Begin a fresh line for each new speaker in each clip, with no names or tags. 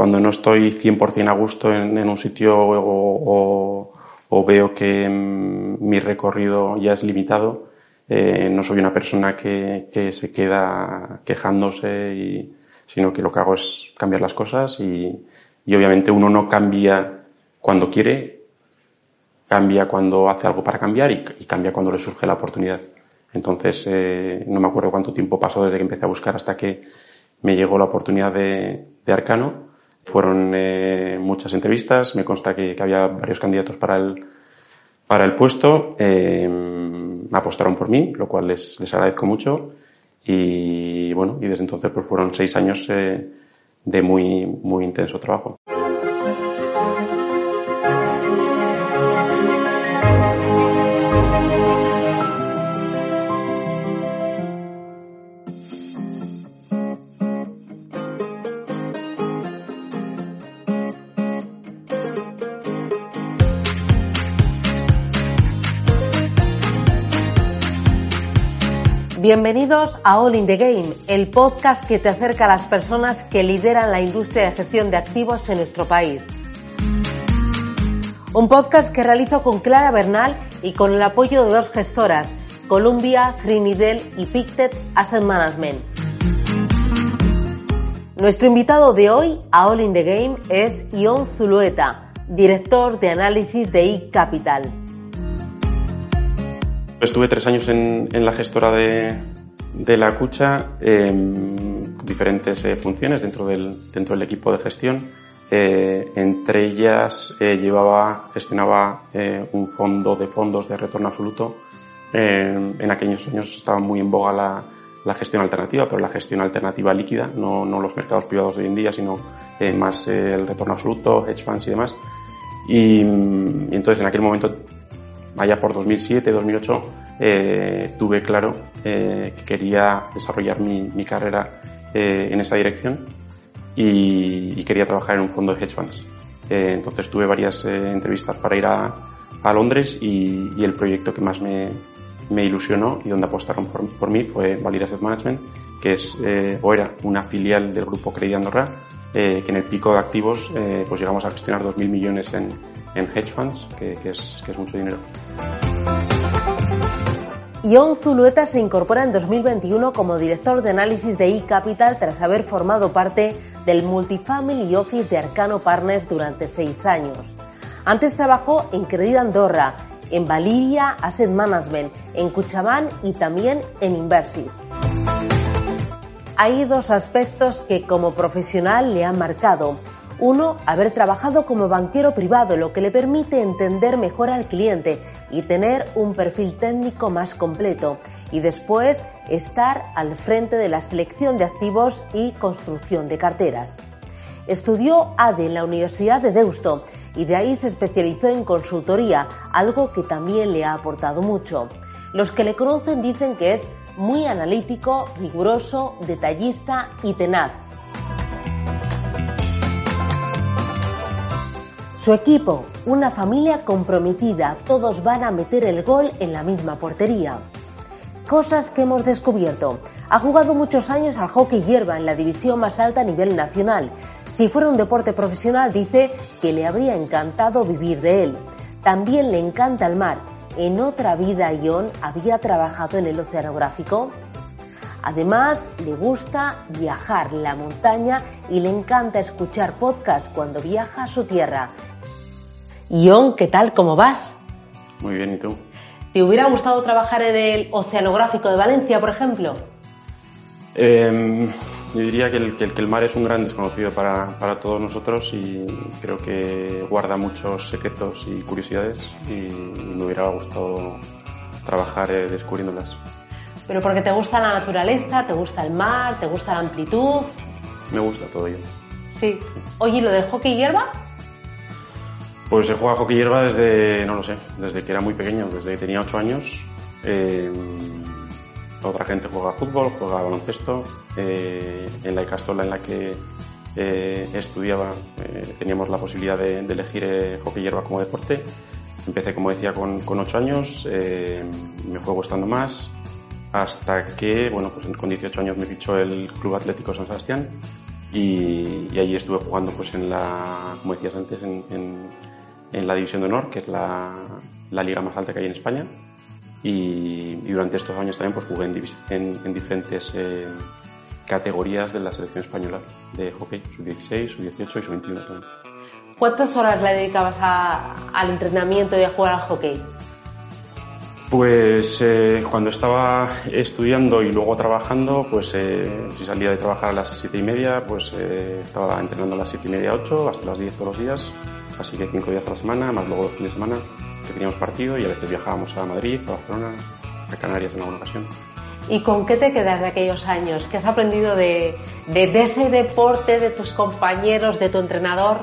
Cuando no estoy 100% a gusto en, un sitio o, veo que mm, mi recorrido ya es limitado, eh, no soy una persona que, se queda quejándose, sino que lo que hago es cambiar las cosas y, obviamente uno no cambia cuando quiere, cambia cuando hace algo para cambiar y, cambia cuando le surge la oportunidad. Entonces, eh, no me acuerdo cuánto tiempo pasó desde que empecé a buscar hasta que me llegó la oportunidad de Arcano fueron eh, muchas entrevistas, me consta que, había varios candidatos para el, para el puesto, eh, apostaron por mí, lo cual les, les agradezco mucho. Y bueno, y desde entonces pues fueron seis años eh, de muy, muy intenso trabajo.
Bienvenidos a All in the Game, el podcast que te acerca a las personas que lideran la industria de gestión de activos en nuestro país. Un podcast que realizo con Clara Bernal y con el apoyo de dos gestoras, Columbia, Trinidad y Pictet Asset Management. Nuestro invitado de hoy a All in the Game es Ion Zulueta, director de análisis de eCapital.
Estuve tres años en, en la gestora de, de la Cucha, eh, diferentes eh, funciones dentro del, dentro del equipo de gestión. Eh, entre ellas eh, llevaba, gestionaba eh, un fondo de fondos de retorno absoluto. en aquellos años estaba muy en boga la, la, gestión alternativa, pero la gestión alternativa líquida, no, no los mercados privados de hoy en día, sino más el retorno absoluto, hedge funds y demás. Y, y entonces en aquel momento allá por 2007, 2008, eh, tuve claro eh, que quería desarrollar mi, mi carrera eh, en esa dirección y, y, quería trabajar en un fondo de hedge funds. Eh, entonces tuve varias eh, entrevistas para ir a, a Londres y, y, el proyecto que más me, me ilusionó y donde apostaron por, por mí fue Valid Asset Management, que es eh, o era una filial del grupo Credit Andorra, que en el pico de activos pues llegamos a gestionar 2.000 millones en, en hedge funds, que, que, es, mucho dinero.
Ion Zulueta se incorpora en 2021 como director de análisis de eCapital tras haber formado parte del Multifamily Office de Arcano Partners durante seis años. Antes trabajó en Credit Andorra, en Valiria Asset Management, en Cuchabán y también en Inversis. Hay dos aspectos que como profesional le han marcado. Uno, haber trabajado como banquero privado, lo que le permite entender mejor al cliente y tener un perfil técnico más completo. Y después, estar al frente de la selección de activos y construcción de carteras. Estudió ADE en la Universidad de Deusto y de ahí se especializó en consultoría, algo que también le ha aportado mucho. Los que le conocen dicen que es muy analítico, riguroso, detallista y tenaz Su equipo, una familia comprometida, todos van a meter el gol en la misma portería. Cosas que hemos descubierto. Ha jugado muchos años al hockey hierba en la división más alta a nivel nacional. Si fuera un deporte profesional, dice que le habría encantado vivir de él. También le encanta el mar. En otra vida, Ion había trabajado en el oceanográfico. Además, le gusta viajar la montaña y le encanta escuchar podcasts cuando viaja a su tierra. Ion, ¿qué tal? ¿Cómo vas?
Muy bien, ¿y tú?
¿Te hubiera gustado trabajar en el Oceanográfico de Valencia, por ejemplo?
Eh, yo diría que el, que, el, que el, mar es un gran desconocido para, para, todos nosotros y creo que guarda muchos secretos y curiosidades y me hubiera gustado trabajar eh, descubriéndolas.
¿Pero porque te gusta la naturaleza, te gusta el mar, te gusta la amplitud?
Me gusta todo ello.
Sí. Oye, ¿lo del hockey hierba?
Pues he jugado hockey hierba desde, no lo sé, desde que era muy pequeño, desde que tenía 8 años. Eh, otra gente juega fútbol, juega baloncesto. Eh, en la Icastola en la que eh, estudiaba teníamos la posibilidad de, elegir hockey hierba como deporte. Empecé, como decía, con, con 8 años, me fue gustando más hasta que, bueno, pues con 18 años me fichó el Club Atlético San Sebastián y, y allí estuve jugando, pues en la, como decías antes, en, la División de Honor, que es la, la, liga más alta que hay en España. Y, durante estos años también pues jugué en, en diferentes eh, categorías de la selección española de hockey, sub-16, sub-18 y sub-21 también.
¿Cuántas horas le dedicabas a, al entrenamiento y a jugar al hockey?
Pues eh, cuando estaba estudiando y luego trabajando, pues eh, si salía de trabajar a las siete y media, pues eh, estaba entrenando a las siete y media, ocho, hasta las diez todos los días, así que cinco días a la semana, más luego los fines de semana que teníamos partido y a veces viajábamos a Madrid, a Barcelona, a Canarias en alguna ocasión.
¿Y con qué te quedas de aquellos años? ¿Qué has aprendido de, de ese deporte, de tus compañeros, de tu entrenador?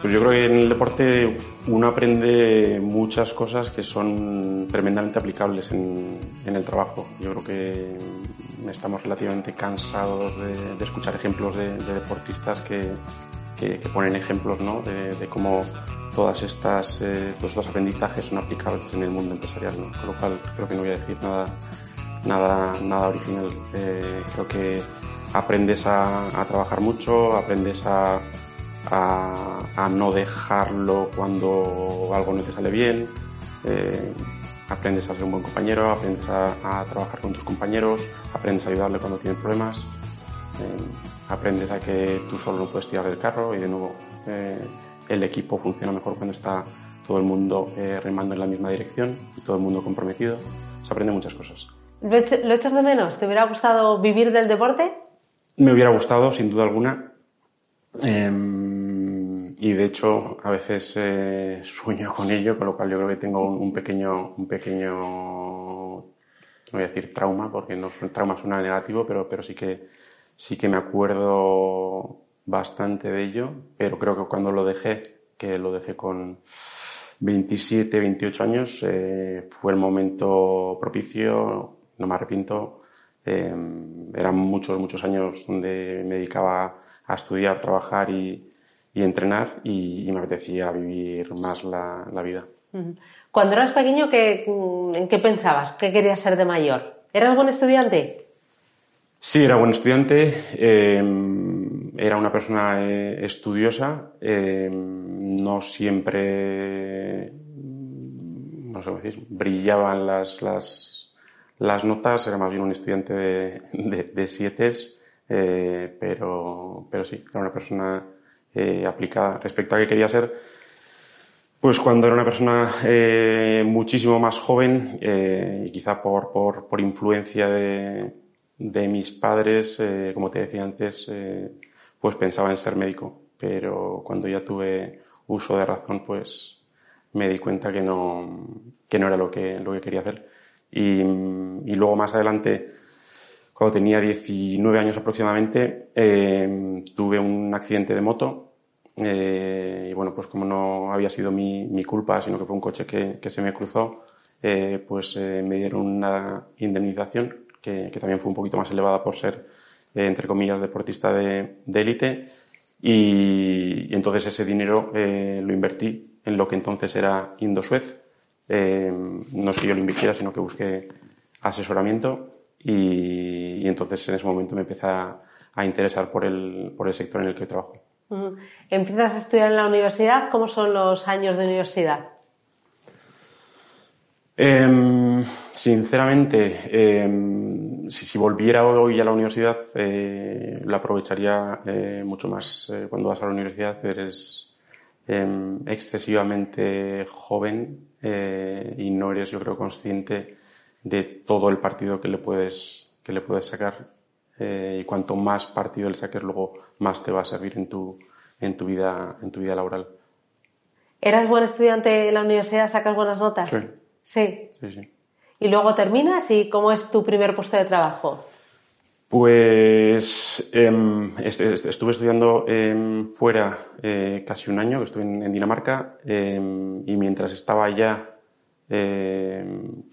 Pues yo creo que en el deporte uno aprende muchas cosas que son tremendamente aplicables en, el trabajo. Yo creo que estamos relativamente cansados de, escuchar ejemplos de, deportistas que, ponen ejemplos ¿no? de, cómo todas estas eh, todos estos aprendizajes son aplicables en el mundo empresarial. Con lo cual creo que no voy a decir nada nada nada original. Eh, creo que aprendes a trabajar mucho, aprendes a a, no dejarlo cuando algo no te sale bien, eh, aprendes a ser un buen compañero, aprendes a, trabajar con tus compañeros, aprendes a ayudarle cuando tiene problemas, aprendes a que tú solo no puedes tirar del carro y de nuevo eh, el equipo funciona mejor cuando está todo el mundo remando en la misma dirección y todo el mundo comprometido. Se aprende muchas cosas.
¿Lo echas de menos? ¿Te hubiera gustado vivir del deporte?
Me hubiera gustado, sin duda alguna. Em, y de hecho a veces eh, sueño con ello, con lo cual yo creo que tengo un, pequeño, un pequeño, no voy a decir trauma, porque no trauma suena negativo, pero, pero sí que sí que me acuerdo bastante de ello, pero creo que cuando lo dejé, que lo dejé con 27, 28 años, eh, fue el momento propicio, no me arrepiento, eh, eran muchos, muchos años donde me dedicaba a estudiar, trabajar y, entrenar y, me apetecía vivir más la, la, vida.
Cuando eras pequeño, ¿qué, ¿en qué pensabas? ¿Qué querías ser de mayor? ¿Eras buen estudiante?
Sí, era buen estudiante. Eh, era una persona eh, estudiosa. Eh, no siempre, no sé decir, brillaban las, las, notas. Era más bien un estudiante de, de, de siete, pero, pero sí, era una persona aplicada respecto a qué quería ser, pues cuando era una persona muchísimo más joven y quizá por, por, por influencia de, de, mis padres, eh, como te decía antes, eh, pues pensaba en ser médico, pero cuando ya tuve uso de razón, pues me di cuenta que no, que no era lo que, lo que quería hacer. Y, y luego más adelante, cuando tenía 19 años aproximadamente, eh, tuve un accidente de moto y bueno, pues como no había sido mi, mi culpa, sino que fue un coche que, que se me cruzó, pues me dieron una indemnización que, también fue un poquito más elevada por ser, eh, entre comillas, deportista de élite. Y, y, entonces ese dinero eh, lo invertí en lo que entonces era Indosuez. no es que yo lo invirtiera, sino que busqué asesoramiento y, y, entonces en ese momento me empecé a, a, interesar por el, por el sector en el que trabajo.
Empiezas a estudiar en la universidad, ¿cómo son los años de universidad?
Eh, sinceramente, eh, si, si, volviera hoy a la universidad, eh, la aprovecharía eh, mucho más. Eh, cuando vas a la universidad eres em, excesivamente joven eh, y no eres, yo creo, consciente de todo el partido que le puedes, que le puedes sacar. Y cuanto más partido le saques, luego más te va a servir en tu, en tu, vida, en tu vida laboral.
¿Eras buen estudiante en la universidad? ¿Sacas buenas notas?
Sí.
Sí.
Sí, sí.
¿Y luego terminas y cómo es tu primer puesto de trabajo?
Pues em, estuve estudiando em, fuera eh, casi un año, que estuve en, Dinamarca, em, y mientras estaba allá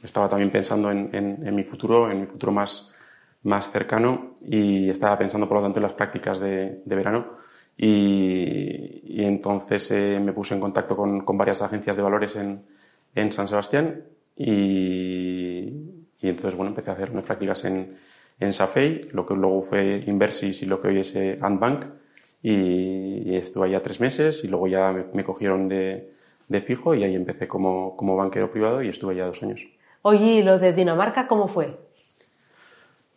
estaba también pensando en, mi futuro, en mi futuro más, más cercano, y estaba pensando por lo tanto en las prácticas de, verano. Y, entonces eh, me puse en contacto con, varias agencias de valores en, en San Sebastián y, y entonces bueno empecé a hacer unas prácticas en en Safei, lo que luego fue Inversis y lo que hoy es eh, Antbank. Y, estuve allá tres meses y luego ya me, cogieron de, fijo y ahí empecé como, como banquero privado y estuve allá dos años.
Oye, ¿y lo de Dinamarca cómo fue?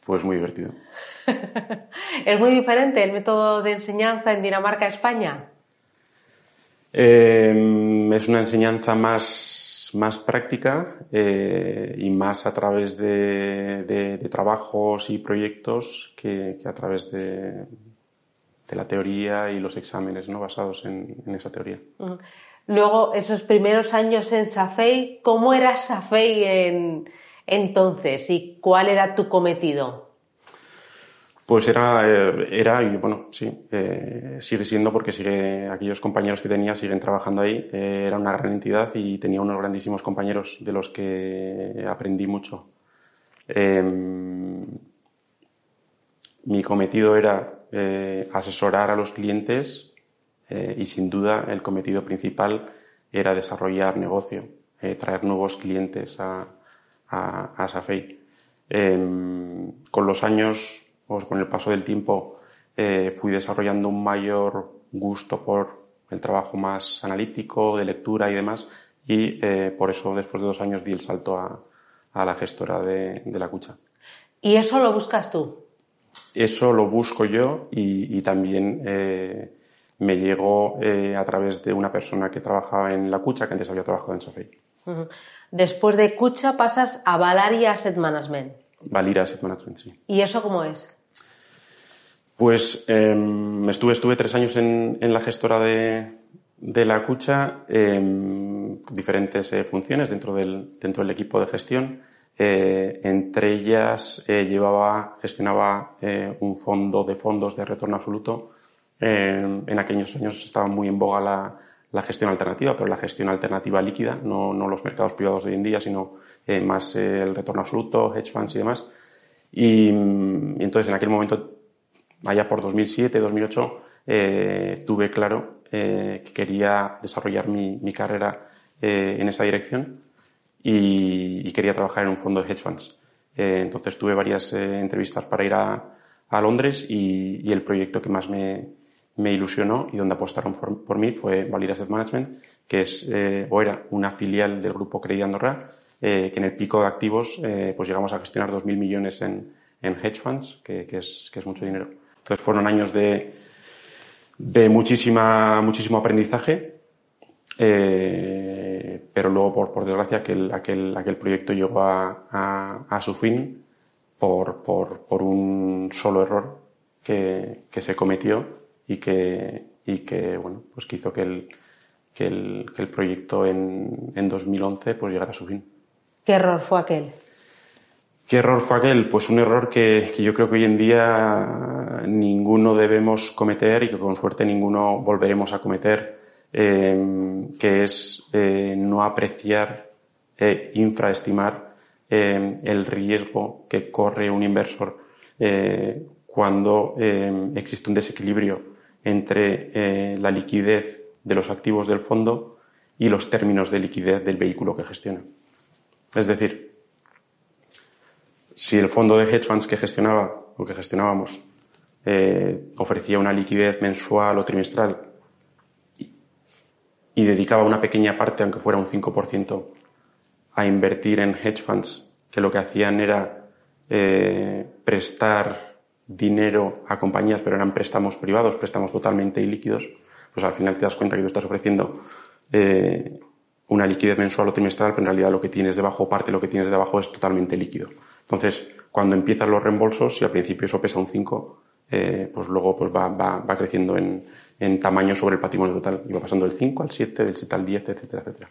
Pues muy divertido.
¿Es muy diferente el método de enseñanza en Dinamarca España?
Eh, es una enseñanza más más práctica eh, y más a través de, trabajos y proyectos que, a través de, la teoría y los exámenes ¿no? basados en, esa teoría.
Luego, esos primeros años en Safei, ¿cómo era Safei en, entonces y cuál era tu cometido?
Pues era, eh, era y bueno, sí, eh, sigue siendo porque sigue, aquellos compañeros que tenía siguen trabajando ahí. Eh, era una gran entidad y tenía unos grandísimos compañeros de los que aprendí mucho. Em, mi cometido era asesorar a los clientes y sin duda el cometido principal era desarrollar negocio, traer nuevos clientes a, a, a. Em, con los años pues con el paso del tiempo eh, fui desarrollando un mayor gusto por el trabajo más analítico, de lectura y demás, y eh, por eso después de dos años di el salto a, la gestora de, la cucha.
¿Y eso lo buscas tú?
Eso lo busco yo y, también eh, me llegó a través de una persona que trabajaba en la cucha, que antes había trabajado en Sofei.
Después de cucha pasas a Valaria Asset Management.
Valaria Asset Management, sí.
¿Y eso cómo es?
Pues em, estuve, estuve tres años en, la gestora de, la Cucha, em, diferentes eh, funciones dentro del, dentro del equipo de gestión. Eh, entre ellas eh, llevaba, gestionaba un fondo de fondos de retorno absoluto. Em, en aquellos años estaba muy en boga la, gestión alternativa, pero la gestión alternativa líquida, no, los mercados privados de hoy en día, sino más el retorno absoluto, hedge funds y demás. y entonces en aquel momento allá por 2007, 2008, eh, tuve claro eh, que quería desarrollar mi, carrera eh, en esa dirección y, quería trabajar en un fondo de hedge funds. entonces tuve varias entrevistas para ir a, Londres y, el proyecto que más me, ilusionó y donde apostaron por, mí fue Valir Asset Management, que es o era una filial del grupo Credit Andorra, que en el pico de activos pues llegamos a gestionar 2.000 millones en, hedge funds, que, es, que es mucho dinero. Entonces fueron años de, de muchísima, muchísimo aprendizaje, eh, pero luego, por, por desgracia, aquel, aquel, aquel proyecto llegó a, a, su fin por, por, por, un solo error que, que, se cometió y que, y que, bueno, pues que hizo que el, que el, que el proyecto en, en 2011 pues llegara a su fin.
¿Qué error fue aquel?
¿Qué error fue aquel? Pues un error que, yo creo que hoy en día ninguno debemos cometer y que con suerte ninguno volveremos a cometer, eh, que es eh, no apreciar e infraestimar el riesgo que corre un inversor cuando existe un desequilibrio entre la liquidez de los activos del fondo y los términos de liquidez del vehículo que gestiona. Es decir, si el fondo de hedge funds que gestionaba o que gestionábamos eh, ofrecía una liquidez mensual o trimestral y, dedicaba una pequeña parte, aunque fuera un 5%, a invertir en hedge funds, que lo que hacían era eh, prestar dinero a compañías, pero eran préstamos privados, préstamos totalmente ilíquidos, pues al final te das cuenta que tú estás ofreciendo eh, una liquidez mensual o trimestral, pero en realidad lo que tienes debajo, parte de lo que tienes debajo es totalmente líquido. Entonces, cuando empiezan los reembolsos, si al principio eso pesa un 5, eh, pues luego pues va, va, va creciendo en, en, tamaño sobre el patrimonio total. Y va pasando del 5 al 7, del 7 al 10, etcétera, etcétera.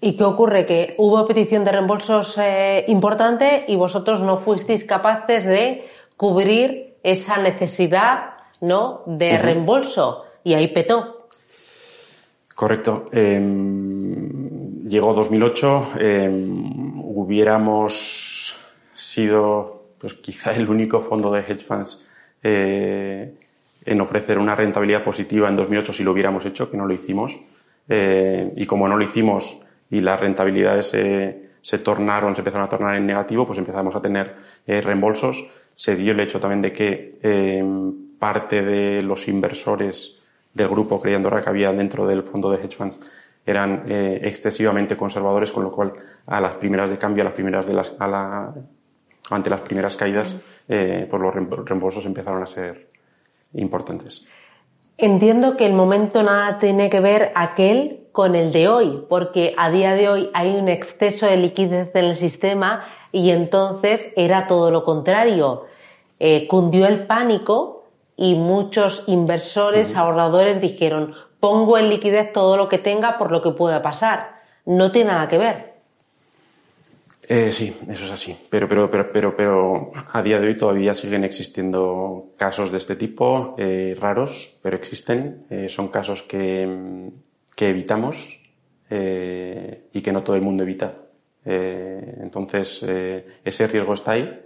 ¿Y qué ocurre? Que hubo petición de reembolsos eh, importante y vosotros no fuisteis capaces de cubrir esa necesidad ¿no? de reembolso y ahí petó.
Correcto. Em, llegó 2008, em, hubiéramos sido pues quizá el único fondo de hedge funds eh, en ofrecer una rentabilidad positiva en 2008 si lo hubiéramos hecho, que no lo hicimos. Eh, y como no lo hicimos y las rentabilidades se tornaron, se empezaron a tornar en negativo, pues empezamos a tener eh, reembolsos. Se dio el hecho también de que em, parte de los inversores del grupo creía que había dentro del fondo de hedge funds eran eh, excesivamente conservadores, con lo cual a las primeras de cambio, a las primeras de las, a la, ante las primeras caídas, eh, pues los reembolsos empezaron a ser importantes.
Entiendo que el momento nada tiene que ver aquel con el de hoy, porque a día de hoy hay un exceso de liquidez en el sistema y entonces era todo lo contrario. Eh, cundió el pánico y muchos inversores, ahorradores dijeron, pongo en liquidez todo lo que tenga por lo que pueda pasar. No tiene nada que ver.
Eh, sí, eso es así. Pero, pero, pero, pero, pero a día de hoy todavía siguen existiendo casos de este tipo, eh, raros, pero existen. Eh, son casos que, que evitamos eh, y que no todo el mundo evita. Eh, entonces, ese riesgo está ahí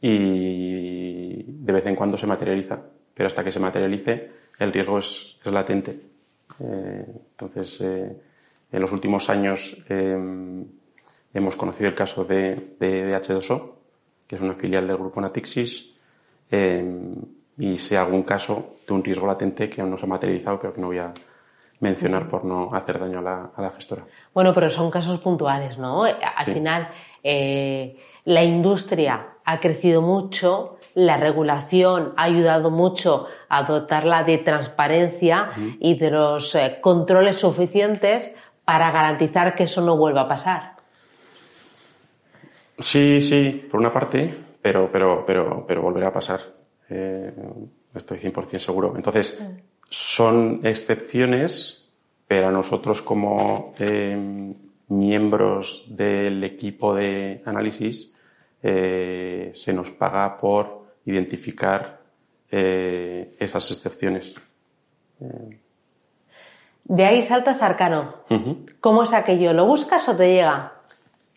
y de vez en cuando se materializa. Pero hasta que se materialice, el riesgo es, es latente. entonces, en los últimos años, Hemos conocido el caso de, de, H2O, que es una filial del grupo Natixis, eh, y sea algún caso de un riesgo latente que aún no se ha materializado, pero que no voy a mencionar por no hacer daño a la, gestora.
Bueno, pero son casos puntuales, ¿no? Al final, eh, la industria ha crecido mucho, la regulación ha ayudado mucho a dotarla de transparencia y de los eh, controles suficientes para garantizar que eso no vuelva a pasar.
Sí, sí, por una parte, pero, pero, pero, pero volverá a pasar. Eh, estoy 100% seguro. Entonces, son excepciones, pero a nosotros como eh, miembros del equipo de análisis eh, se nos paga por identificar esas excepciones.
De ahí saltas Arcano. ¿Cómo es aquello? ¿Lo buscas o te llega?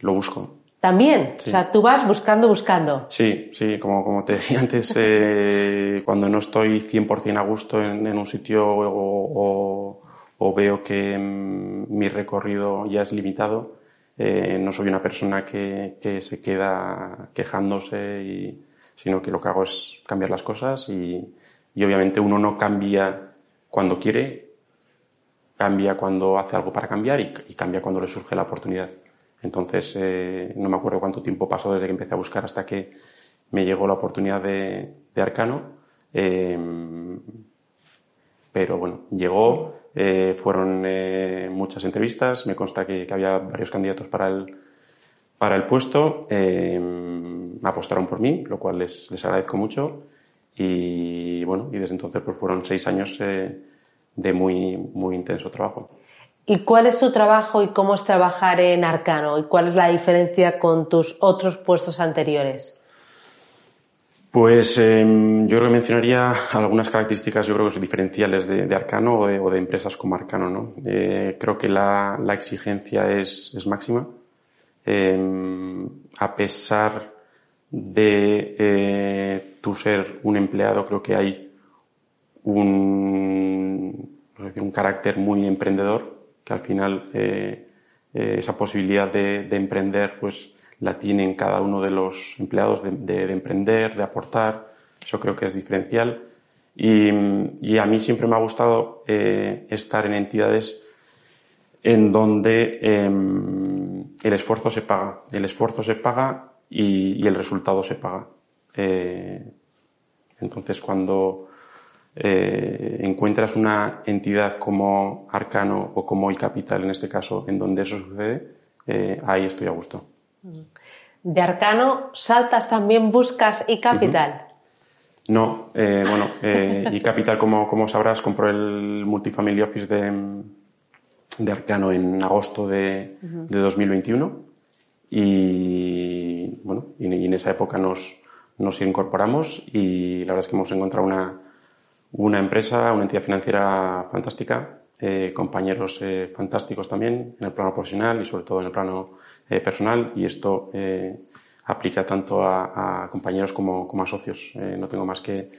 Lo busco.
También, o sea, tú vas buscando, buscando.
Sí, sí, como, como te decía antes, eh, cuando no estoy 100% a gusto en, en un sitio o, o, veo que mm, mi recorrido ya es limitado, eh, no soy una persona que, que se queda quejándose, y, sino que lo que hago es cambiar las cosas y, y obviamente uno no cambia cuando quiere, cambia cuando hace algo para cambiar y, y cambia cuando le surge la oportunidad. Entonces, eh, no me acuerdo cuánto tiempo pasó desde que empecé a buscar hasta que me llegó la oportunidad de, Arcano. Em, pero bueno, llegó, eh, fueron eh, muchas entrevistas, me consta que, había varios candidatos para el, para el puesto, em, apostaron por mí, lo cual les, les, agradezco mucho. Y bueno, y desde entonces pues fueron seis años de muy, muy intenso trabajo.
¿Y cuál es tu trabajo y cómo es trabajar en Arcano? ¿Y cuál es la diferencia con tus otros puestos anteriores?
Pues em, yo creo que mencionaría algunas características, yo creo que son diferenciales de, Arcano o de, empresas como Arcano. ¿no? Eh, creo que la, exigencia es, máxima. Em, a pesar de eh, tu ser un empleado, creo que hay un, un carácter muy emprendedor que al final eh, eh, esa posibilidad de, emprender pues la tienen cada uno de los empleados de, emprender, de aportar. Eso creo que es diferencial. Y, a mí siempre me ha gustado eh, estar en entidades en donde em, el esfuerzo se paga. El esfuerzo se paga y, y el resultado se paga. entonces, cuando eh, encuentras una entidad como Arcano o como iCapital en este caso, en donde eso sucede, eh, ahí estoy a gusto.
De Arcano, ¿saltas también, buscas iCapital?
No, eh, bueno, iCapital, como, como sabrás, compró el Multifamily Office de, de Arcano en agosto de, de 2021 y, bueno, y en esa época nos, nos incorporamos y la verdad es que hemos encontrado una, una empresa, una entidad financiera fantástica, eh, compañeros eh, fantásticos también en el plano profesional y sobre todo en el plano eh, personal y esto aplica tanto a, compañeros como, como, a socios. no tengo más que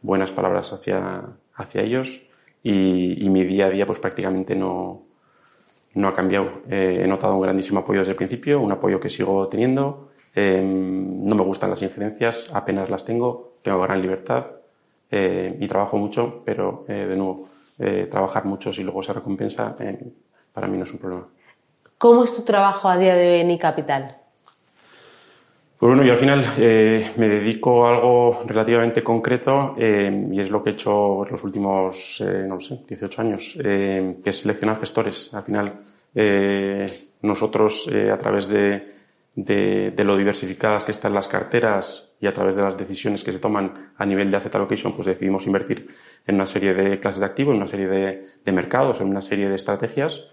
buenas palabras hacia, hacia ellos y, y mi día a día pues prácticamente no, no ha cambiado. he notado un grandísimo apoyo desde el principio, un apoyo que sigo teniendo. no me gustan las injerencias, apenas las tengo, tengo gran libertad eh, y trabajo mucho, pero eh, de nuevo, eh, trabajar mucho si luego se recompensa, para mí no es un problema.
¿Cómo es tu trabajo a día de hoy en iCapital?
Pues bueno, yo al final me dedico a algo relativamente concreto y es lo que he hecho los últimos, no sé, 18 años, que es seleccionar gestores. Al final, nosotros a través de, de, lo diversificadas que están las carteras y a través de las decisiones que se toman a nivel de asset allocation, pues decidimos invertir en una serie de clases de activos, en una serie de, de mercados, en una serie de estrategias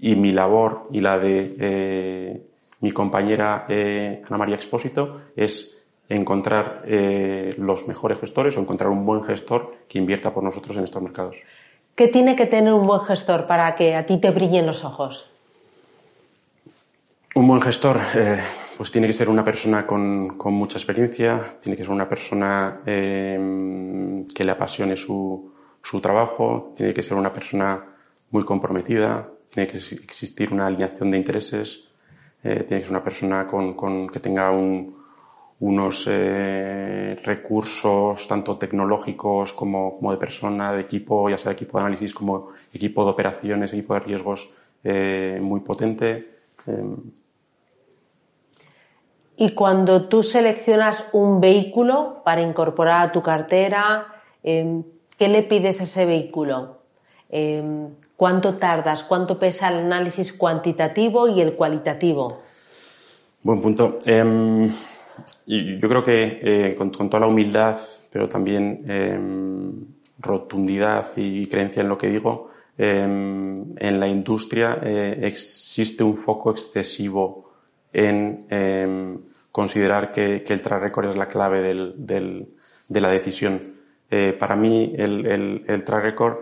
y mi labor y la de eh, mi compañera eh, Ana María Expósito es encontrar eh, los mejores gestores o encontrar un buen gestor que invierta por nosotros en estos mercados.
¿Qué tiene que tener un buen gestor para que a ti te brillen los ojos?
Un buen gestor, eh, pues tiene que ser una persona con, mucha experiencia, tiene que ser una persona eh, que le apasione su, su, trabajo, tiene que ser una persona muy comprometida, tiene que existir una alineación de intereses, eh, tiene que ser una persona con, que tenga un, unos eh, recursos tanto tecnológicos como, de persona, de equipo, ya sea equipo de análisis como equipo de operaciones, equipo de riesgos muy potente.
Y cuando tú seleccionas un vehículo para incorporar a tu cartera, em, ¿qué le pides a ese vehículo? Em, ¿Cuánto tardas? ¿Cuánto pesa el análisis cuantitativo y el cualitativo?
Buen punto. Em, yo creo que eh, con, toda la humildad, pero también rotundidad y creencia en lo que digo, en la industria eh, existe un foco excesivo en em, considerar que, el track record es la clave de la decisión. Eh, para mí el, el, track record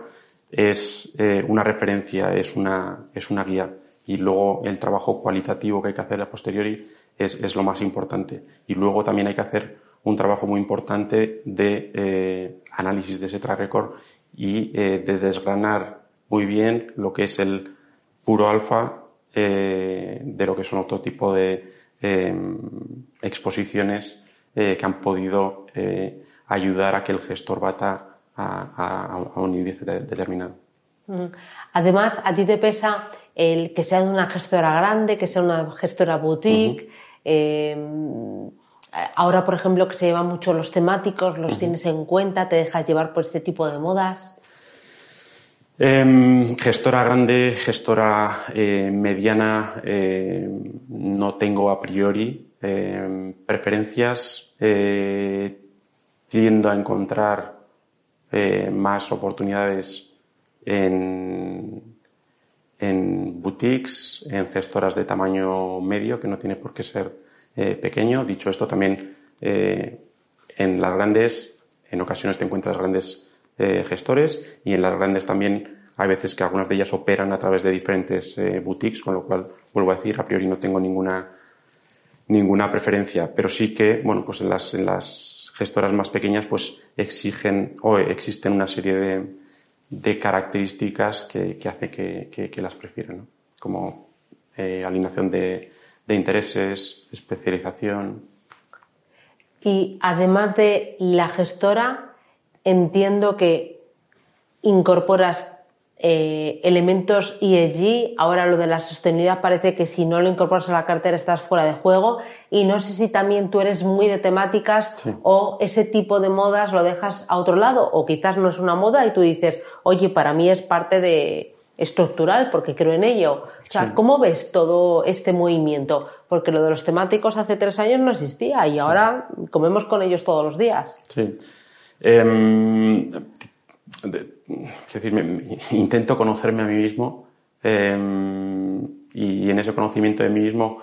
es eh, una referencia, es una, es una guía y luego el trabajo cualitativo que hay que hacer a posteriori es, es lo más importante. Y luego también hay que hacer un trabajo muy importante de eh, análisis de ese track record y de desgranar muy bien lo que es el puro alfa eh, de lo que son otro tipo de em, exposiciones eh, que han podido eh, ayudar a que el gestor bata a, un índice determinado.
Además, a ti te pesa el que sea una gestora grande, que sea una gestora boutique. Ahora, por ejemplo, que se llevan mucho los temáticos, los tienes en cuenta, te dejas llevar por este tipo de modas.
Em, gestora grande, gestora eh, mediana, eh, no tengo a priori em, preferencias. Eh, tiendo a encontrar más oportunidades en, en boutiques, en gestoras de tamaño medio, que no tiene por qué ser pequeño. Dicho esto, también en las grandes, en ocasiones te encuentras grandes eh, gestores y en las grandes también hay veces que algunas de ellas operan a través de diferentes eh, boutiques, con lo cual, vuelvo a decir, a priori no tengo ninguna, ninguna preferencia, pero sí que, bueno, pues en las, en las gestoras más pequeñas pues exigen o existen una serie de, de características que, que hace que, que, las prefieran, ¿no? como eh, alineación de, de intereses, especialización.
Y además de la gestora, entiendo que incorporas eh, elementos ESG, ahora lo de la sostenibilidad parece que si no lo incorporas a la cartera estás fuera de juego y no sé si también tú eres muy de temáticas o ese tipo de modas lo dejas a otro lado o quizás no es una moda y tú dices, oye, para mí es parte de estructural porque creo en ello. O sea, ¿cómo ves todo este movimiento? Porque lo de los temáticos hace tres años no existía y ahora comemos con ellos todos los días.
Sí. Eh, decir, intento conocerme a mí mismo em, y en ese conocimiento de mí mismo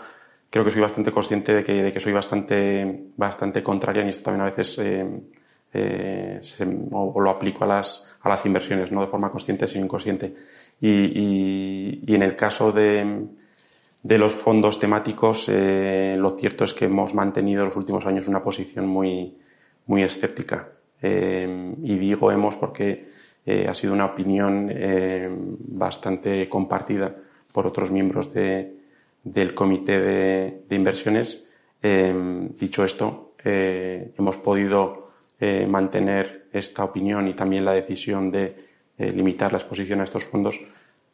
creo que soy bastante consciente de que, soy bastante, bastante contraria y esto también a veces eh, eh, se, o, lo aplico a las, a las inversiones, no de forma consciente sino inconsciente. Y, y, y en el caso de, de los fondos temáticos, eh, lo cierto es que hemos mantenido en los últimos años una posición muy, muy escéptica. Eh, y digo hemos porque eh, ha sido una opinión eh, bastante compartida por otros miembros de, del comité de, inversiones. Dicho esto, hemos podido mantener esta opinión y también la decisión de limitar la exposición a estos fondos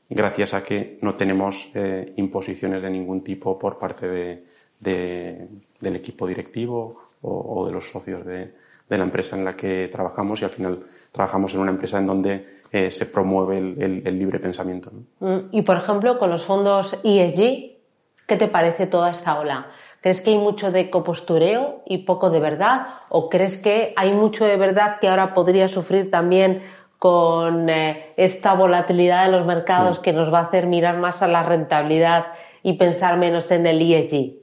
gracias a que no tenemos imposiciones de ningún tipo por parte de, de, del equipo directivo o, o de los socios de, de, la empresa en la que trabajamos y al final trabajamos en una empresa en donde eh, se promueve el, el, el libre pensamiento.
¿no? Y por ejemplo, con los fondos ESG, ¿qué te parece toda esta ola? ¿Crees que hay mucho de copostureo y poco de verdad? ¿O crees que hay mucho de verdad que ahora podría sufrir también con eh, esta volatilidad de los mercados sí. que nos va a hacer mirar más a la rentabilidad y pensar menos en el ESG?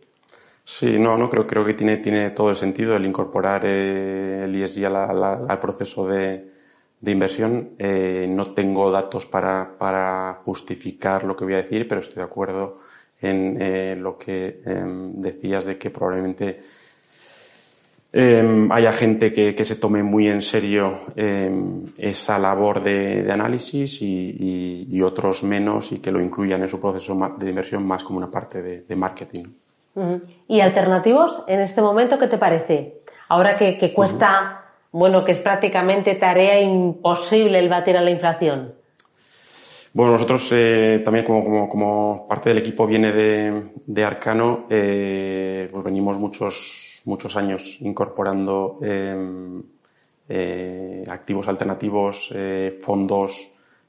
Sí, no, no creo, creo que tiene, tiene todo el sentido el incorporar eh, el ESG al proceso de, de inversión. Eh, no tengo datos para, para justificar lo que voy a decir, pero estoy de acuerdo en eh, lo que eh, decías de que probablemente eh, haya gente que, que, se tome muy en serio esa labor de, análisis y, otros menos y que lo incluyan en su proceso de inversión más como una parte de marketing.
Uh -huh. ¿Y alternativos en este momento qué te parece? Ahora que, que cuesta, uh -huh. bueno, que es prácticamente tarea imposible el batir a la inflación.
Bueno, nosotros eh, también como, como, como, parte del equipo viene de, de Arcano, eh, pues venimos muchos, muchos años incorporando eh, eh activos alternativos, eh, fondos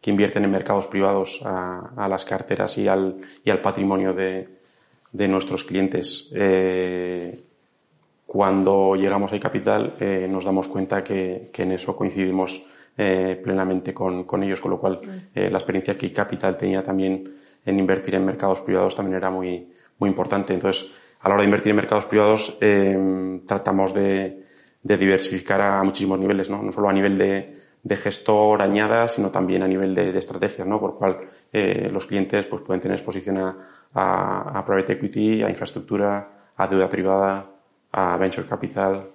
que invierten en mercados privados a, a las carteras y al, y al patrimonio de, de nuestros clientes. Eh, cuando llegamos a Capital nos damos cuenta que, que en eso coincidimos eh, plenamente con, con, ellos, con lo cual eh, la experiencia que Capital tenía también en invertir en mercados privados también era muy, muy importante. Entonces, a la hora de invertir en mercados privados, eh, tratamos de, de, diversificar a muchísimos niveles, ¿no? no solo a nivel de, de gestor añada, sino también a nivel de, de estrategias, ¿no? por cual eh, los clientes pues, pueden tener exposición a, a, private equity, a infraestructura, a deuda privada, a venture capital,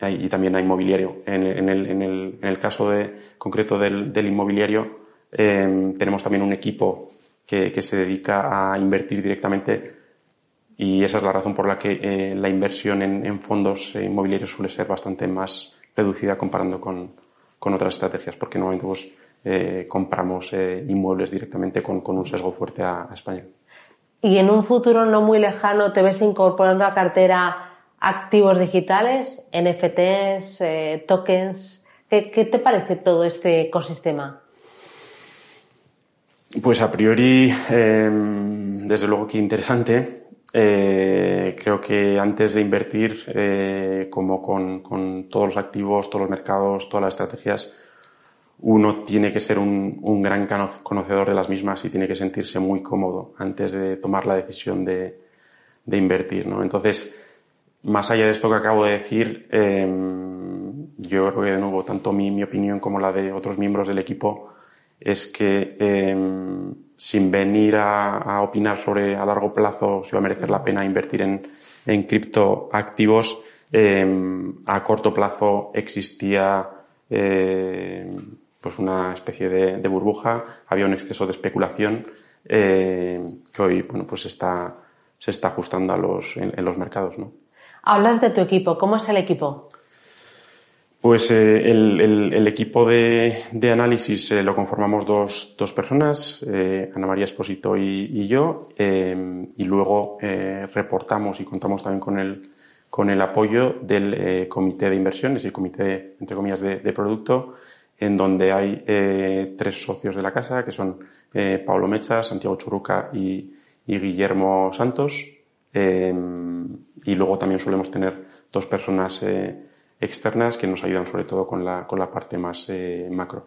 y también a inmobiliario. En, el, caso concreto del, inmobiliario, eh, tenemos también un equipo que, se dedica a invertir directamente y esa es la razón por la que eh, la inversión en, fondos inmobiliarios suele ser bastante más reducida comparando con, con otras estrategias, porque normalmente pues, eh, compramos eh, inmuebles directamente con, un sesgo fuerte a España.
¿Y en un futuro no muy lejano te ves incorporando a cartera activos digitales, NFTs, eh, tokens. ¿Qué, ¿Qué, te parece todo este ecosistema?
Pues a priori, eh, desde luego que interesante. Eh, creo que antes de invertir, eh, como con, con, todos los activos, todos los mercados, todas las estrategias, uno tiene que ser un, un, gran conocedor de las mismas y tiene que sentirse muy cómodo antes de tomar la decisión de, de invertir. ¿no? Entonces, más allá de esto que acabo de decir, eh, yo creo que de nuevo, tanto mi, mi, opinión como la de otros miembros del equipo, es que eh, sin venir a, opinar sobre a largo plazo si va a merecer la pena invertir en, en criptoactivos, eh, a corto plazo existía pues una especie de, de, burbuja, había un exceso de especulación eh, que hoy bueno, pues está, se está ajustando a los, en, en los mercados. ¿no?
Hablas de tu equipo. ¿Cómo es el equipo?
Pues eh, el, el, el, equipo de, de análisis eh, lo conformamos dos, dos personas, eh, Ana María Esposito y, y yo, y luego reportamos y contamos también con el, con el apoyo del comité de inversiones y comité, entre comillas, de, de producto, en donde hay tres socios de la casa, que son Pablo Mecha, Santiago Churruca y, y Guillermo Santos, eh, y luego también solemos tener dos personas eh, externas que nos ayudan sobre todo con la, con la parte más eh, macro.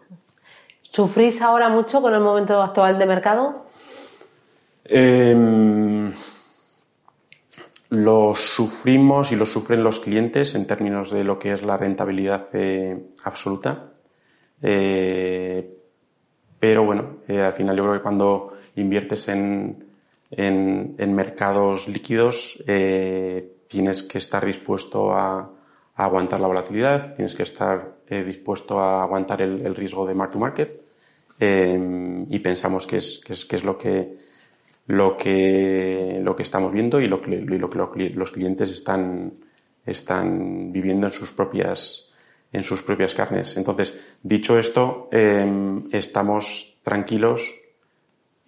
¿Sufrís ahora mucho con el momento actual de mercado?
Em, lo sufrimos y lo sufren los clientes en términos de lo que es la rentabilidad eh, absoluta. Eh, pero bueno, eh, al final yo creo que cuando inviertes en, en, mercados líquidos tienes que estar dispuesto a, aguantar la volatilidad, tienes que estar dispuesto a aguantar el, riesgo de mark to market y pensamos que es, que es, que es lo que lo que, lo que estamos viendo y lo que, lo que los clientes están, están viviendo en sus propias, en sus propias carnes. Entonces, dicho esto, em, estamos tranquilos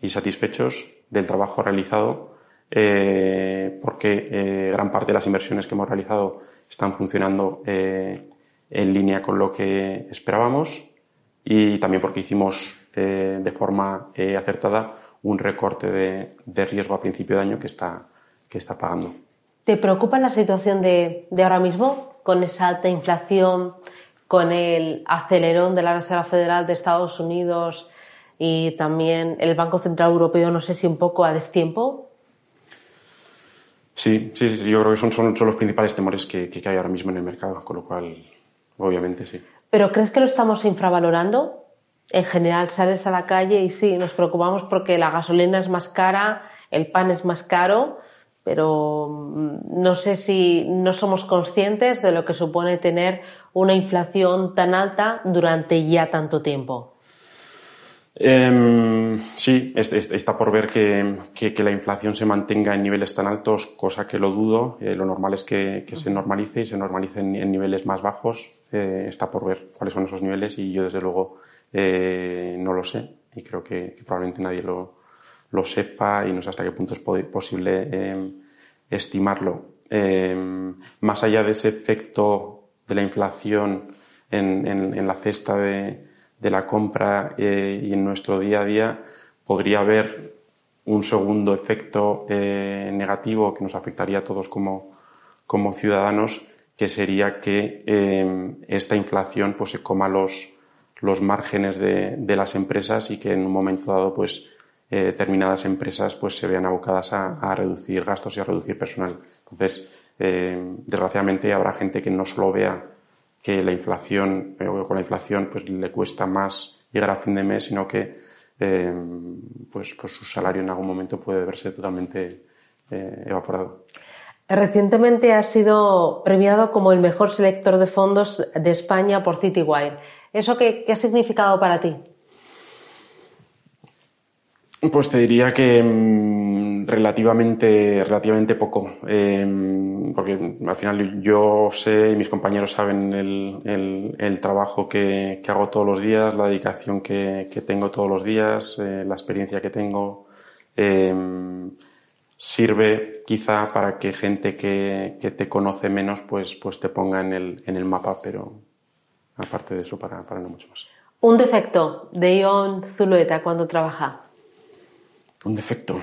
y satisfechos del trabajo realizado eh, porque eh, gran parte de las inversiones que hemos realizado están funcionando eh, en línea con lo que esperábamos y también porque hicimos de forma acertada un recorte de, riesgo a principio de año que está, que está pagando.
¿Te preocupa la situación de, ahora mismo con esa alta inflación, con el acelerón de la Reserva Federal de Estados Unidos y también el Banco Central Europeo, no sé si un poco a destiempo?
Sí, sí, yo creo que son, son, los principales temores que, que, hay ahora mismo en el mercado, con lo cual, obviamente, sí.
¿Pero crees que lo estamos infravalorando? en general sales a la calle y sí, nos preocupamos porque la gasolina es más cara, el pan es más caro, pero mm, no sé si no somos conscientes de lo que supone tener una inflación tan alta durante ya tanto tiempo.
Em, sí, está por ver que, la inflación se mantenga en niveles tan altos, cosa que lo dudo. Eh, lo normal es que, se normalice y se normalice en, niveles más bajos. Eh, está por ver cuáles son esos niveles y yo desde luego eh, no lo sé y creo que, probablemente nadie lo, lo, sepa y no sé hasta qué punto es posible em, estimarlo. Em, más allá de ese efecto de la inflación en, en, la cesta de, de la compra eh, y en nuestro día a día, podría haber un segundo efecto eh, negativo que nos afectaría a todos como, como ciudadanos, que sería que em, esta inflación pues, se coma los, los márgenes de, de, las empresas y que en un momento dado pues eh, determinadas empresas pues se vean abocadas a, a, reducir gastos y a reducir personal. Entonces, eh, desgraciadamente habrá gente que no solo vea que la inflación, eh, con la inflación pues le cuesta más llegar a fin de mes, sino que eh, pues, pues su salario en algún momento puede verse totalmente evaporado.
Recientemente ha sido premiado como el mejor selector de fondos de España por Citywire. ¿Eso qué, ha significado para ti?
Pues te diría que mm, relativamente, relativamente poco, em, porque al final yo sé y mis compañeros saben el, trabajo que, hago todos los días, la dedicación que, tengo todos los días, eh, la experiencia que tengo. Em, sirve quizá para que gente que, te conoce menos pues, pues te ponga en el, en el mapa, pero, aparte de eso, para, para no mucho más.
Un defecto de Ion Zulueta cuando trabaja.
Un defecto.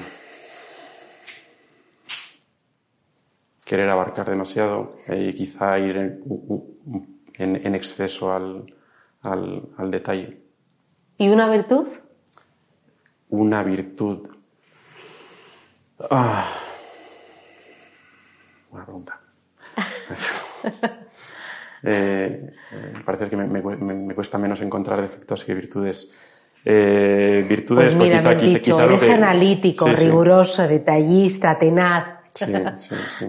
Querer abarcar demasiado y quizá ir en, exceso al, al, detalle.
¿Y una virtud?
Una virtud. Ah. Buena pregunta. Eh, eh, parece que me, cuesta menos encontrar defectos que virtudes. Eh, virtudes,
pues mira, me dicho, eres analítico, riguroso, detallista, tenaz.
Sí, sí, sí.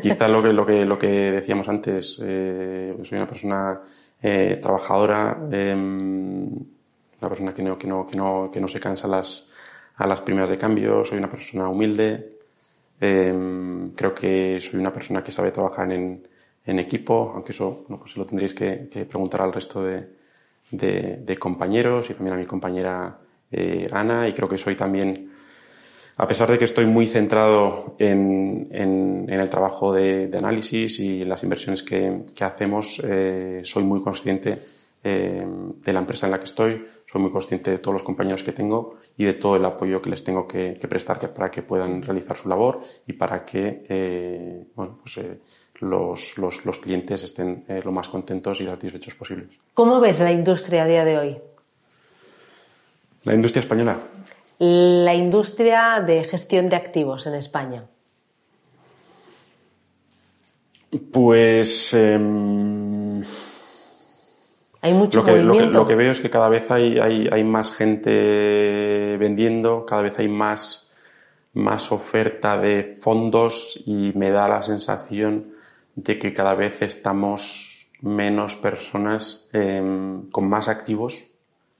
Quizá lo que, lo que, lo que decíamos antes, eh, soy una persona eh, trabajadora, em, una persona que no, que no, que no, que no se cansa a las, a las primeras de cambio, soy una persona humilde, em, creo que soy una persona que sabe trabajar en, en equipo, aunque eso no, pues lo tendréis que, preguntar al resto de, de, compañeros y también a mi compañera eh, Ana y creo que soy también, a pesar de que estoy muy centrado en, en, el trabajo de, análisis y en las inversiones que, que hacemos, eh, soy muy consciente eh, de la empresa en la que estoy, soy muy consciente de todos los compañeros que tengo y de todo el apoyo que les tengo que, prestar para que puedan realizar su labor y para que bueno, pues, los, los, los clientes estén eh, lo más contentos y satisfechos posibles.
¿Cómo ves la industria a día de hoy?
La industria española.
La industria de gestión de activos en España.
Pues em,
hay mucho
lo que, lo que,
movimiento.
lo que veo es que cada vez hay, hay, hay más gente vendiendo, cada vez hay más, más oferta de fondos y me da la sensación de que cada vez estamos menos personas em, con más activos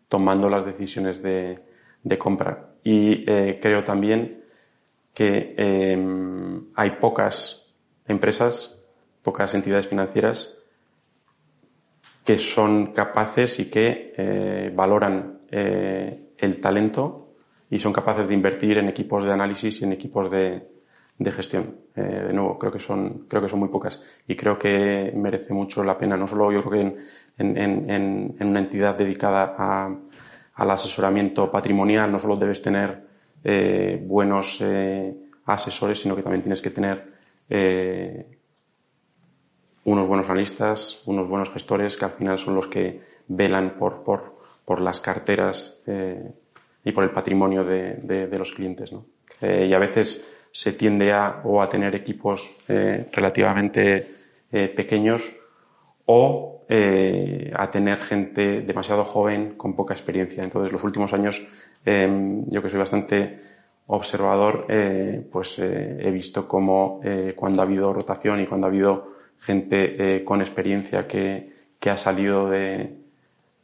tomando las decisiones de, de compra. Y eh, creo también que em, hay pocas empresas, pocas entidades financieras que son capaces y que eh, valoran eh, el talento y son capaces de invertir en equipos de análisis y en equipos de, de gestión. Eh, de nuevo, creo que son creo que son muy pocas y creo que merece mucho la pena. No solo yo creo que en, en, en, en una entidad dedicada a, al asesoramiento patrimonial no solo debes tener eh, buenos eh, asesores, sino que también tienes que tener eh, unos buenos analistas, unos buenos gestores que al final son los que velan por, por, por las carteras eh, y por el patrimonio de, de, de los clientes. ¿no? Eh, y a veces se tiende a, o a tener equipos eh, relativamente eh, pequeños o eh, a tener gente demasiado joven con poca experiencia. Entonces, los últimos años, eh, yo que soy bastante observador, pues he visto cómo cuando ha habido rotación y cuando ha habido gente con experiencia que, que ha salido de,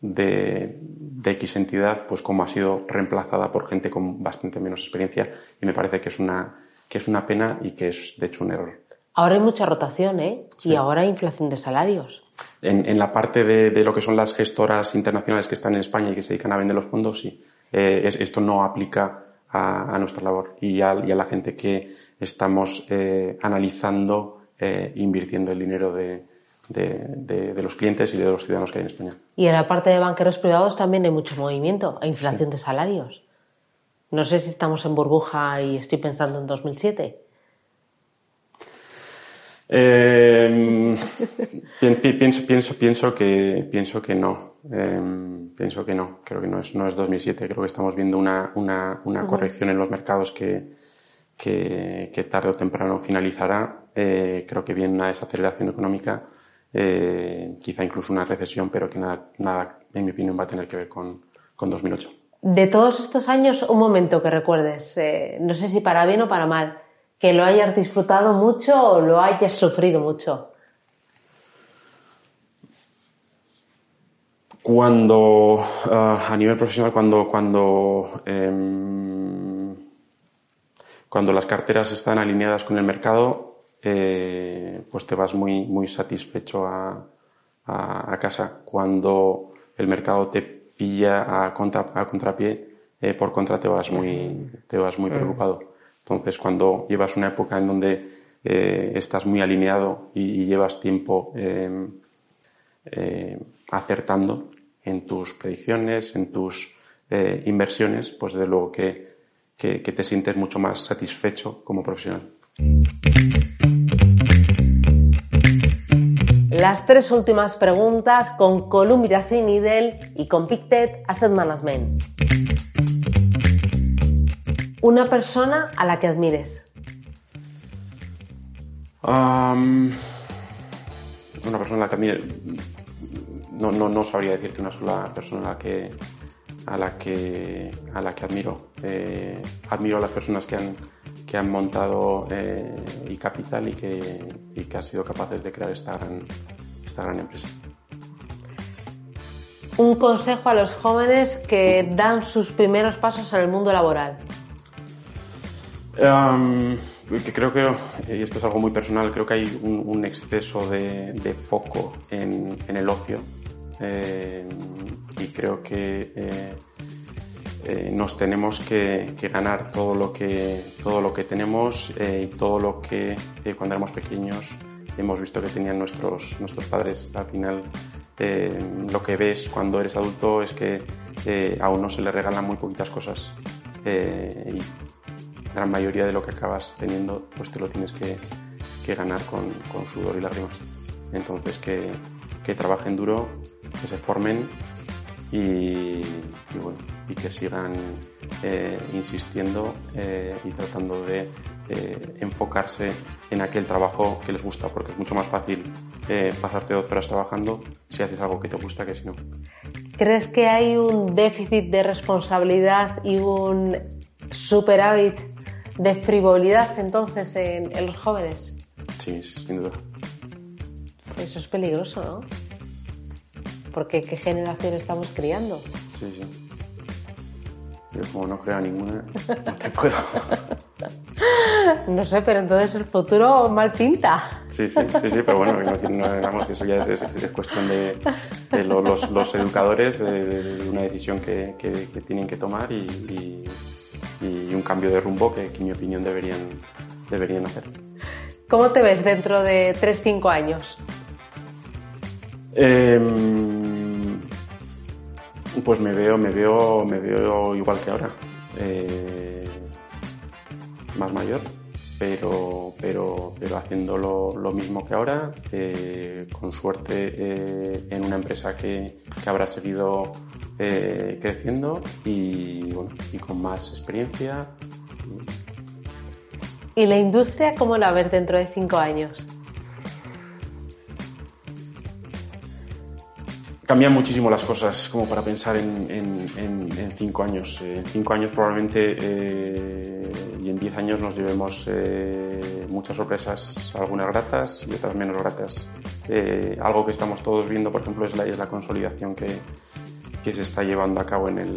de, de, X entidad, pues cómo ha sido reemplazada por gente con bastante menos experiencia y me parece que es una, que es una pena y que es de hecho un error.
Ahora hay mucha rotación, ¿eh?
Sí.
Y ahora hay inflación de salarios.
En, en la parte de, de, lo que son las gestoras internacionales que están en España y que se dedican a vender los fondos, sí. Eh, es, esto no aplica a, a nuestra labor y a, y a, la gente que estamos eh, analizando eh, invirtiendo el dinero de, de, de, de, los clientes y de los ciudadanos que hay en España.
Y en la parte de banqueros privados también hay mucho movimiento, hay inflación sí. de salarios. No sé si estamos en burbuja y estoy pensando en 2007.
Eh, pienso, pienso, pienso, que, pienso que no. Eh, pienso que no. Creo que no es, no es 2007. Creo que estamos viendo una, una, una uh -huh. corrección en los mercados que, que, que, tarde o temprano finalizará. Eh, creo que viene una desaceleración económica, eh, quizá incluso una recesión, pero que nada, nada, en mi opinión, va a tener que ver con, con 2008.
De todos estos años, un momento que recuerdes, eh, no sé si para bien o para mal, que lo hayas disfrutado mucho o lo hayas sufrido mucho.
Cuando, uh, a nivel profesional, cuando, cuando, eh, cuando las carteras están alineadas con el mercado, eh, pues te vas muy, muy satisfecho a, casa. Cuando el mercado te pilla a, contra, a contrapié, eh, por contra te vas muy, te vas muy preocupado. Entonces, cuando llevas una época en donde eh, estás muy alineado y, y llevas tiempo eh, eh, acertando en tus predicciones, en tus inversiones, pues de luego que, que, que, te sientes mucho más satisfecho como profesional.
Las tres últimas preguntas con Columbia Nidel y con Pictet Asset Management. Una persona a la que admires.
Una persona a la que admire. No, no, no, sabría decirte una sola persona a la que a la que a la que admiro. Eh, admiro a las personas que han que han montado eh, y capital y que, y que han sido capaces de crear esta gran, esta gran empresa.
Un consejo a los jóvenes que dan sus primeros pasos en el mundo laboral.
Um, que creo que, y esto es algo muy personal, creo que hay un, un exceso de, de foco en, en, el ocio eh, y creo que eh, eh, nos tenemos que, que, ganar todo lo que, todo lo que tenemos eh, y todo lo que eh, cuando éramos pequeños hemos visto que tenían nuestros, nuestros padres. Al final, lo que ves cuando eres adulto es que a uno se le regalan muy poquitas cosas y la gran mayoría de lo que acabas teniendo, pues te lo tienes que, que ganar con, con, sudor y lágrimas. Entonces, que, que, trabajen duro, que se formen y, bueno, y que sigan eh, insistiendo eh, y tratando de eh, enfocarse en aquel trabajo que les gusta, porque es mucho más fácil pasarte 12 horas trabajando si haces algo que te gusta que si no.
¿Crees que hay un déficit de responsabilidad y un superávit de frivolidad entonces en, en los jóvenes?
Sí, sin duda.
Eso es peligroso, ¿no? Porque ¿qué generación estamos criando?
Sí, sí. Yo como no creo ninguna, no te puedo.
no sé, pero entonces el futuro mal pinta.
Sí, sí, sí, sí pero bueno, no, digamos que eso ya es, es, cuestión de, los, los, educadores, de, una decisión que, que, tienen que tomar y, y, y, un cambio de rumbo que, que, en mi opinión deberían, deberían hacer.
¿Cómo te ves dentro de 3-5 años?
Eh, pues me veo, me veo, me veo igual que ahora. Eh, más mayor, pero, pero, pero haciendo lo, mismo que ahora, eh, con suerte eh, en una empresa que, habrá seguido creciendo y, y con más experiencia.
¿Y la industria cómo la ves dentro de cinco años?
Cambian muchísimo las cosas como para pensar en, cinco años. Eh, en cinco años probablemente eh, y en diez años nos llevemos eh, muchas sorpresas, algunas gratas y otras menos gratas. algo que estamos todos viendo, por ejemplo, es la, es la consolidación que, que se está llevando a cabo en el,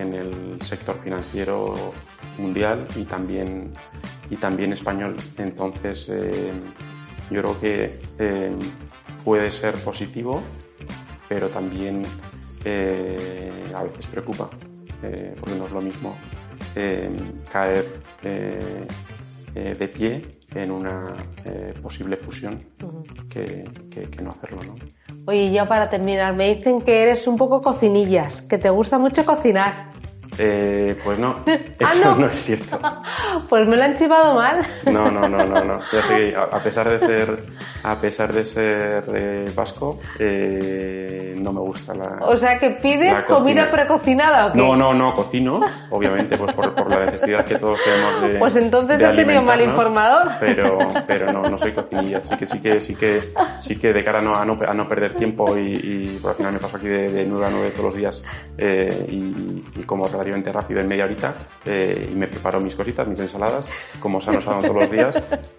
en el sector financiero mundial y también, y también español. Entonces, yo creo que puede ser positivo pero también eh, a veces preocupa, eh, porque no es lo mismo eh, caer de pie en una posible fusión que, no hacerlo. ¿no?
Oye, ya para terminar, me dicen que eres un poco cocinillas, que te gusta mucho cocinar.
Eh, pues no, ah, eso no? es cierto.
pues me lo han chivado mal.
no, no, no, no, no. a, pesar de ser, a pesar de ser eh, vasco, eh, no me gusta la.
O sea que pides comida precocinada. ¿o qué?
No, no, no, cocino, obviamente, pues por, por, la necesidad que todos tenemos de.
Pues entonces he tenido mal informador.
Pero, pero no, no soy cocinilla. Sí que, sí que, sí que, sí que de cara a no, a no, perder tiempo y, y por al final me paso aquí de, de 9 a 9 todos los días eh, y, y como relativamente rápido en media horita eh, y me preparo mis cositas, mis ensaladas, como sano sano todos los días,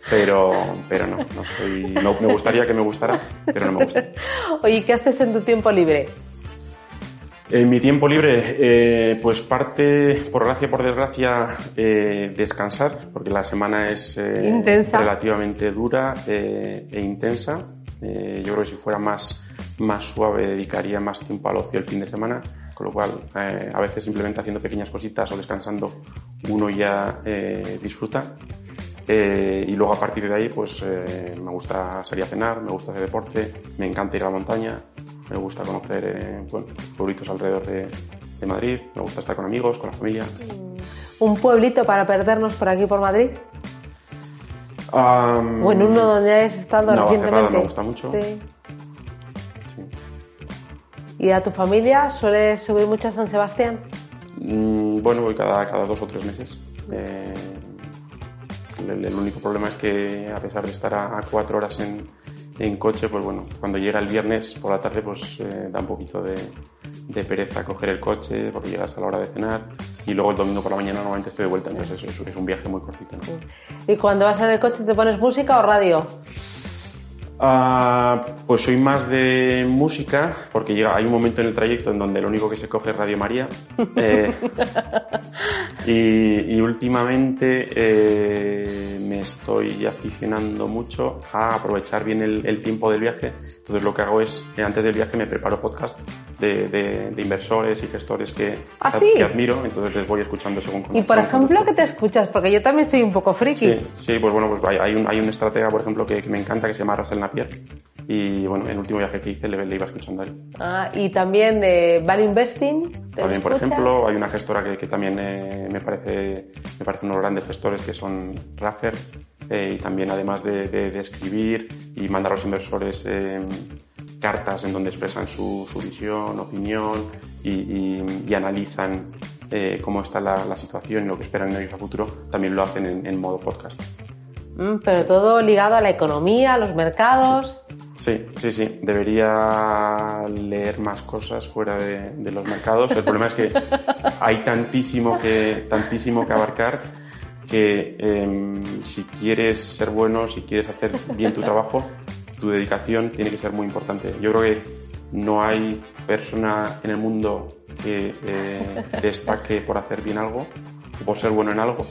pero, pero no, no, soy, no, me gustaría que me gustara, pero no me gusta.
Oye, ¿qué haces en tu tiempo libre?
En mi tiempo libre, eh, pues parte, por gracia por desgracia, eh, descansar, porque la semana es relativamente dura e intensa. yo creo que si fuera más, más suave dedicaría más tiempo al ocio el fin de semana con lo cual eh, a veces simplemente haciendo pequeñas cositas o descansando uno ya eh, disfruta. Eh, y luego a partir de ahí pues me gusta salir a cenar, me gusta hacer deporte, me encanta ir a la montaña, me gusta conocer pueblitos alrededor de, Madrid, me gusta estar con amigos, con la familia.
¿Un pueblito para perdernos por aquí por Madrid? Um, o en uno donde hayas estado recientemente.
me gusta mucho. Sí.
¿Y a tu familia suele subir mucho a San Sebastián?
Mm, bueno, voy cada, cada dos o tres meses. Eh, el, único problema es que a pesar de estar a, cuatro horas en, en, coche, pues bueno, cuando llega el viernes por la tarde, pues eh, da un poquito de, de, pereza coger el coche porque llegas a la hora de cenar y luego el domingo por la mañana normalmente estoy de vuelta, entonces es, es un viaje muy cortito.
¿Y cuando vas en el coche te pones música o radio?
Ah, pues soy más de música, porque llega, hay un momento en el trayecto en donde lo único que se coge es Radio María. Eh, y, últimamente eh, me estoy aficionando mucho a aprovechar bien el, tiempo del viaje. Entonces lo que hago es, eh, antes del viaje me preparo podcast de, inversores y gestores que,
¿Ah,
que, admiro, entonces les voy escuchando según...
Y por ejemplo, ¿qué te escuchas? Porque yo también soy un poco friki.
Sí, pues bueno, pues hay, un, hay un estratega, por ejemplo, que, me encanta, que se llama Russell Napier. Y bueno, el último viaje que hice le, iba escuchando a él.
Ah, y también de Value Investing.
También, por ejemplo, hay una gestora que, que también eh, me, parece, me parece unos grandes gestores que son Raffer. Eh, y también además de, de, escribir y mandar a los inversores eh, cartas en donde expresan su, visión, opinión y, analizan eh, cómo está la, situación y lo que esperan en ellos a futuro, también lo hacen en, modo podcast.
Mm, pero todo ligado a la economía, a los mercados.
Sí, sí, sí. Debería leer más cosas fuera de, los mercados. El problema es que hay tantísimo que, tantísimo que abarcar que em, si quieres ser bueno, si quieres hacer bien tu trabajo, tu dedicación tiene que ser muy importante. Yo creo que no hay persona en el mundo que eh, destaque por hacer bien algo o por ser bueno en algo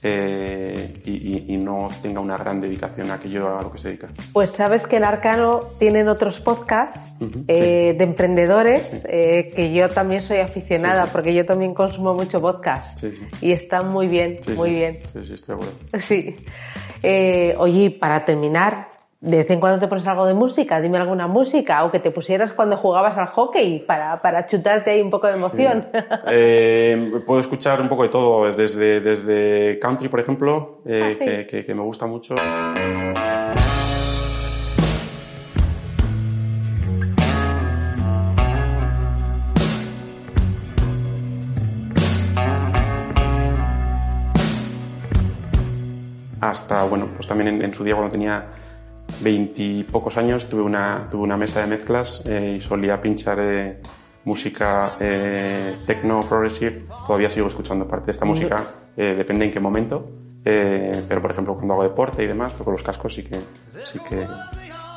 eh, y, no tenga una gran dedicación a aquello a lo que se dedica.
Pues sabes que en Arcano tienen otros podcasts eh, de emprendedores que yo también soy aficionada porque yo también consumo mucho podcast y están muy bien, muy bien.
Sí, sí, estoy de acuerdo.
Sí. oye, para terminar, de vez en cuando te pones algo de música, dime alguna música, o que te pusieras cuando jugabas al hockey para, para chutarte ahí un poco de emoción.
Eh, puedo escuchar un poco de todo, desde, desde country, por ejemplo, eh, ah, que, me gusta mucho. Hasta, bueno, pues también en su día cuando tenía veintipocos años tuve una, tuve una mesa de mezclas eh, y solía pinchar eh, música eh, techno progressive. Todavía sigo escuchando parte de esta música, depende en qué momento. pero por ejemplo cuando hago deporte y demás, con los cascos sí que, sí que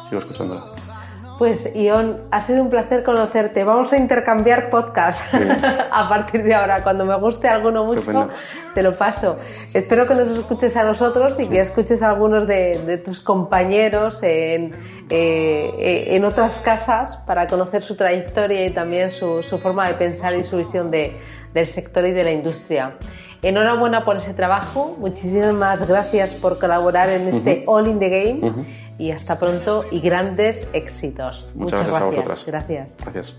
sigo escuchándola.
Pues Ion, ha sido un placer conocerte. Vamos a intercambiar podcast a partir de ahora. Cuando me guste alguno mucho, te lo paso. Espero que nos escuches a nosotros y que escuches a algunos de, tus compañeros en, eh, en, otras casas para conocer su trayectoria y también su, forma de pensar y su visión de, del sector y de la industria. Enhorabuena por ese trabajo. Muchísimas gracias por colaborar en este All in the Game y hasta pronto y grandes éxitos.
Muchas, gracias, a vosotras.
Gracias.
Gracias.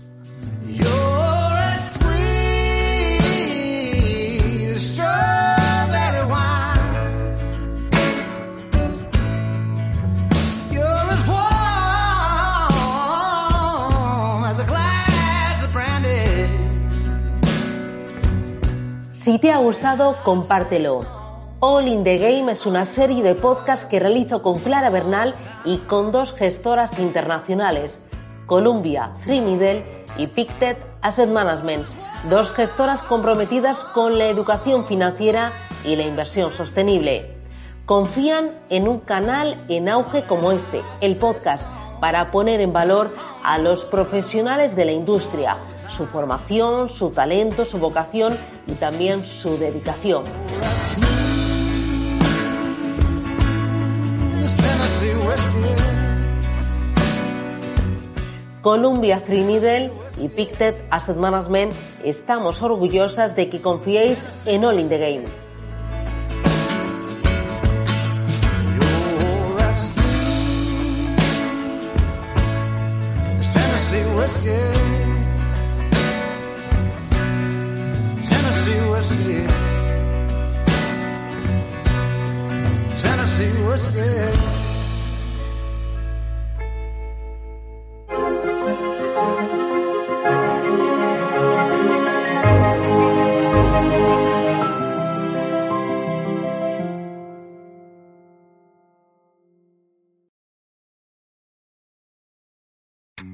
Si te ha gustado, compártelo. All in the Game es una serie de podcasts que realizo con Clara Bernal y con dos gestoras internacionales, Columbia, Trinidad y Pictet Asset Management, dos gestoras comprometidas con la educación financiera y la inversión sostenible. Confían en un canal en auge como este, el podcast, para poner en valor a los profesionales de la industria, su formación, su talento, su vocación y también su dedicación. Columbia Trinidad y Pictet Asset Management estamos orgullosas de que confiéis en All in the Game.